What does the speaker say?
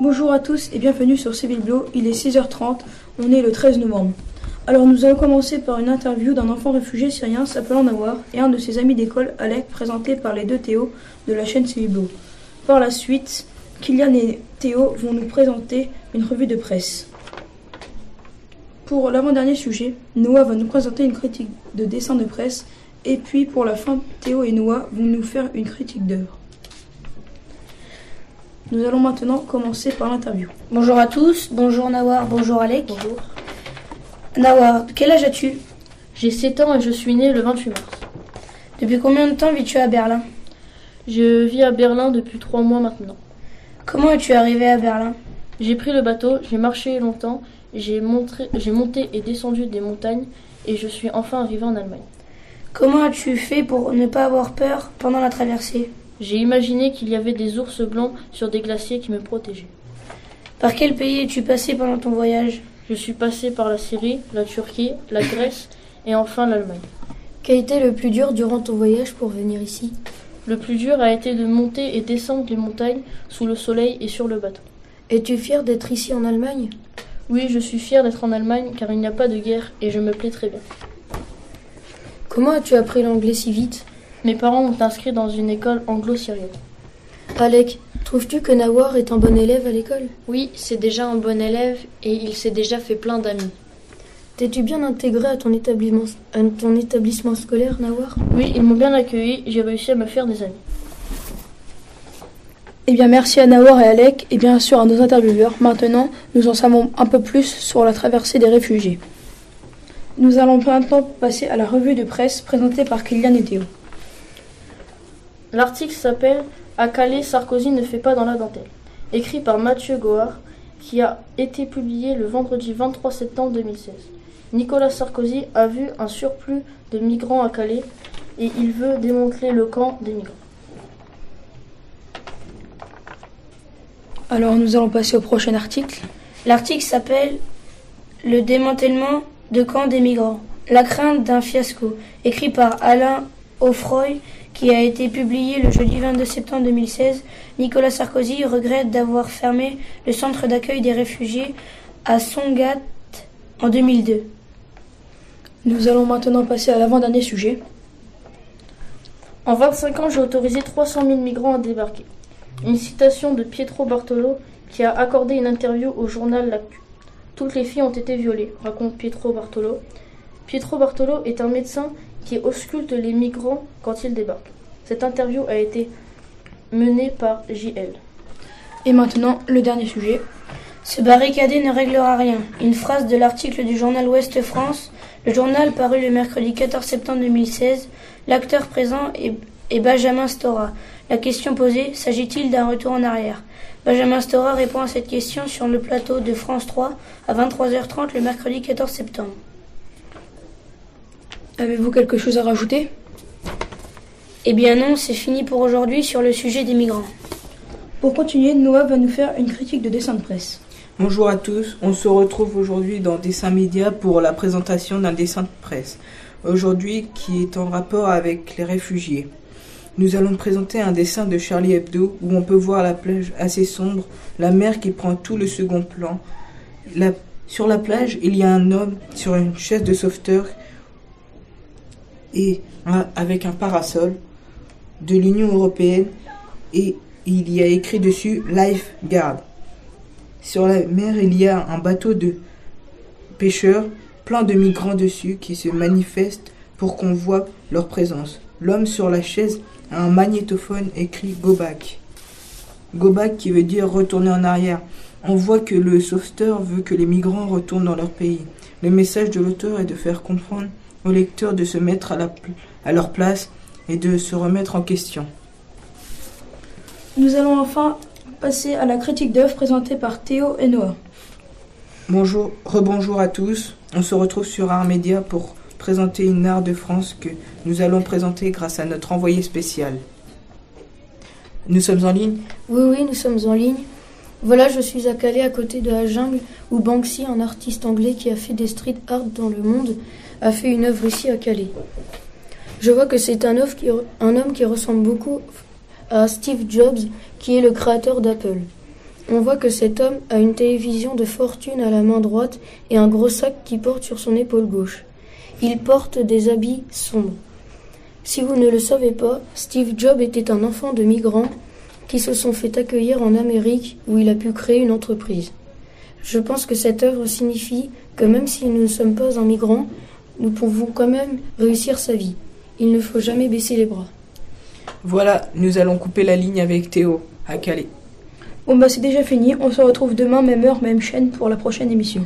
Bonjour à tous et bienvenue sur Bleu. Il est 6h30, on est le 13 novembre. Alors nous allons commencer par une interview d'un enfant réfugié syrien s'appelant Nawar et un de ses amis d'école, Alec, présenté par les deux Théo de la chaîne Bleu. Par la suite, Kylian et Théo vont nous présenter une revue de presse. Pour l'avant-dernier sujet, Noah va nous présenter une critique de dessin de presse et puis pour la fin, Théo et Noah vont nous faire une critique d'œuvre. Nous allons maintenant commencer par l'interview. Bonjour à tous, bonjour Nawar, bonjour Alec. Bonjour. Nawar, quel âge as-tu? J'ai 7 ans et je suis né le 28 mars. Depuis combien de temps vis-tu à Berlin? Je vis à Berlin depuis 3 mois maintenant. Comment es-tu arrivé à Berlin? J'ai pris le bateau, j'ai marché longtemps, j'ai monté et descendu des montagnes et je suis enfin arrivé en Allemagne. Comment as-tu fait pour ne pas avoir peur pendant la traversée? J'ai imaginé qu'il y avait des ours blancs sur des glaciers qui me protégeaient. Par quel pays es-tu passé pendant ton voyage? Je suis passé par la Syrie, la Turquie, la Grèce et enfin l'Allemagne. Quel était le plus dur durant ton voyage pour venir ici? Le plus dur a été de monter et descendre les montagnes sous le soleil et sur le bateau. Es-tu fier d'être ici en Allemagne? Oui, je suis fier d'être en Allemagne car il n'y a pas de guerre et je me plais très bien. Comment as-tu appris l'anglais si vite? Mes parents m'ont inscrit dans une école anglo-syrienne. Alec, trouves-tu que Nawar est un bon élève à l'école? Oui, c'est déjà un bon élève et il s'est déjà fait plein d'amis. T'es-tu bien intégré à ton établissement, à ton établissement scolaire, Nawar? Oui, ils m'ont bien accueilli, j'ai réussi à me faire des amis. Eh bien, merci à Nawar et Alec, et bien sûr à nos intervieweurs. Maintenant, nous en savons un peu plus sur la traversée des réfugiés. Nous allons maintenant passer à la revue de presse présentée par Kylian et Théo. L'article s'appelle À Calais, Sarkozy ne fait pas dans la dentelle, écrit par Mathieu Goard, qui a été publié le vendredi 23 septembre 2016. Nicolas Sarkozy a vu un surplus de migrants à Calais et il veut démontrer le camp des migrants. Alors nous allons passer au prochain article. L'article s'appelle Le démantèlement de camp des migrants. La crainte d'un fiasco, écrit par Alain Offroy, qui a été publié le jeudi 22 septembre 2016. Nicolas Sarkozy regrette d'avoir fermé le centre d'accueil des réfugiés à Songat en 2002. Nous allons maintenant passer à l'avant-dernier sujet. En 25 ans, j'ai autorisé 300 000 migrants à débarquer. Une citation de Pietro Bartolo qui a accordé une interview au journal L'Actu. Toutes les filles ont été violées, raconte Pietro Bartolo. Pietro Bartolo est un médecin qui ausculte les migrants quand ils débarquent. Cette interview a été menée par JL. Et maintenant, le dernier sujet. Se barricader ne réglera rien. Une phrase de l'article du journal Ouest France, le journal paru le mercredi 14 septembre 2016. L'acteur présent est, Benjamin Stora. La question posée, s'agit-il d'un retour en arrière? Benjamin Stora répond à cette question sur le plateau de France 3 à 23h30 le mercredi 14 septembre. Avez-vous quelque chose à rajouter? Eh bien non, c'est fini pour aujourd'hui sur le sujet des migrants. Pour continuer, Noah va nous faire une critique de dessin de presse. Bonjour à tous, on se retrouve aujourd'hui dans Dessin Média pour la présentation d'un dessin de presse. Aujourd'hui qui est en rapport avec les réfugiés. Nous allons présenter un dessin de Charlie Hebdo où on peut voir la plage assez sombre, la mer qui prend tout le second plan. sur la plage, il y a un homme sur une chaise de sauveteur et avec un parasol de l'Union européenne et il y a écrit dessus Lifeguard. Sur la mer, il y a un bateau de pêcheurs, plein de migrants dessus qui se manifestent pour qu'on voit leur présence. L'homme sur la chaise un magnétophone écrit Go back. Go back qui veut dire retourner en arrière. On voit que le sauveteur veut que les migrants retournent dans leur pays. Le message de l'auteur est de faire comprendre aux lecteurs de se mettre à, la, à leur place et de se remettre en question. Nous allons enfin passer à la critique d'œuvre présentée par Théo et Noah. Bonjour, rebonjour à tous. On se retrouve sur Art Média pour présenter une art de France que nous allons présenter grâce à notre envoyé spécial. Nous sommes en ligne Oui, oui, nous sommes en ligne. Voilà, je suis à Calais à côté de la jungle où Banksy, un artiste anglais qui a fait des street art dans le monde, a fait une œuvre ici à Calais. Je vois que c'est un, un homme qui ressemble beaucoup à Steve Jobs, qui est le créateur d'Apple. On voit que cet homme a une télévision de fortune à la main droite et un gros sac qui porte sur son épaule gauche. Il porte des habits sombres. Si vous ne le savez pas, Steve Jobs était un enfant de migrants qui se sont fait accueillir en Amérique où il a pu créer une entreprise. Je pense que cette œuvre signifie que même si nous ne sommes pas un migrant, nous pouvons quand même réussir sa vie. Il ne faut jamais baisser les bras. Voilà, nous allons couper la ligne avec Théo, à Calais. Bon bah c'est déjà fini, on se retrouve demain, même heure, même chaîne pour la prochaine émission.